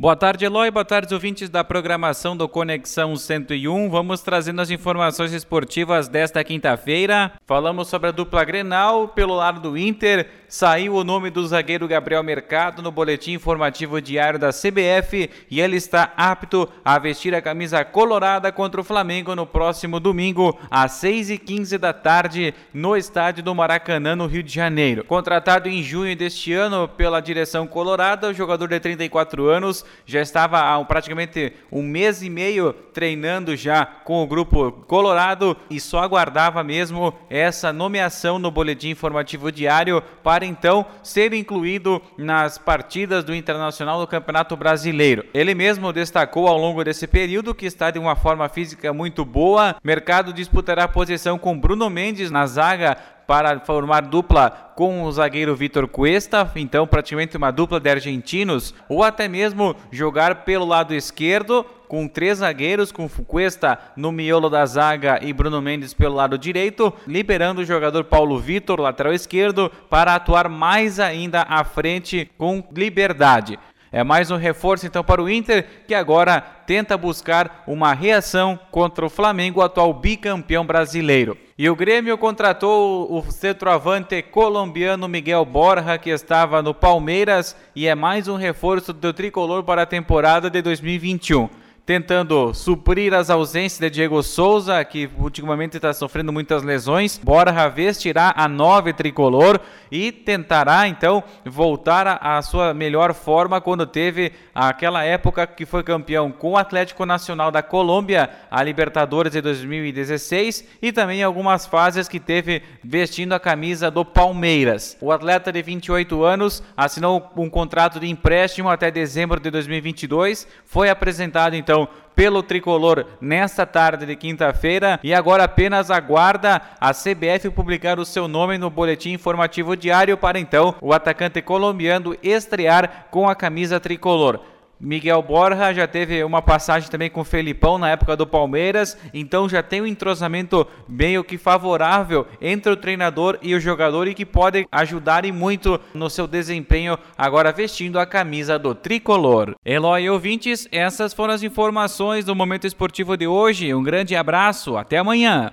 Boa tarde, Eloy. Boa tarde, ouvintes da programação do Conexão 101. Vamos trazendo as informações esportivas desta quinta-feira. Falamos sobre a dupla Grenal. Pelo lado do Inter, saiu o nome do zagueiro Gabriel Mercado no boletim informativo diário da CBF e ele está apto a vestir a camisa colorada contra o Flamengo no próximo domingo, às 6h15 da tarde, no estádio do Maracanã, no Rio de Janeiro. Contratado em junho deste ano pela direção colorada, o jogador de 34 anos já estava há praticamente um mês e meio treinando já com o grupo Colorado e só aguardava mesmo essa nomeação no boletim informativo diário para então ser incluído nas partidas do Internacional do Campeonato Brasileiro. Ele mesmo destacou ao longo desse período que está de uma forma física muito boa. Mercado disputará posição com Bruno Mendes na zaga para formar dupla com o zagueiro Vitor Cuesta, então praticamente uma dupla de argentinos, ou até mesmo jogar pelo lado esquerdo com três zagueiros, com Cuesta no miolo da zaga e Bruno Mendes pelo lado direito, liberando o jogador Paulo Vitor, lateral esquerdo, para atuar mais ainda à frente com liberdade. É mais um reforço então para o Inter, que agora tenta buscar uma reação contra o Flamengo, atual bicampeão brasileiro. E o Grêmio contratou o centroavante colombiano Miguel Borja, que estava no Palmeiras, e é mais um reforço do tricolor para a temporada de 2021 tentando suprir as ausências de Diego Souza, que ultimamente está sofrendo muitas lesões. Borja vestirá a nove tricolor e tentará então voltar à sua melhor forma quando teve aquela época que foi campeão com o Atlético Nacional da Colômbia, a Libertadores de 2016 e também algumas fases que teve vestindo a camisa do Palmeiras. O atleta de 28 anos assinou um contrato de empréstimo até dezembro de 2022, foi apresentado então pelo tricolor nesta tarde de quinta-feira e agora apenas aguarda a CBF publicar o seu nome no boletim informativo diário para então o atacante colombiano estrear com a camisa tricolor. Miguel Borja já teve uma passagem também com o Felipão na época do Palmeiras, então já tem um entrosamento meio que favorável entre o treinador e o jogador e que pode ajudar e muito no seu desempenho agora vestindo a camisa do tricolor. Eloy ouvintes, essas foram as informações do momento esportivo de hoje. Um grande abraço, até amanhã.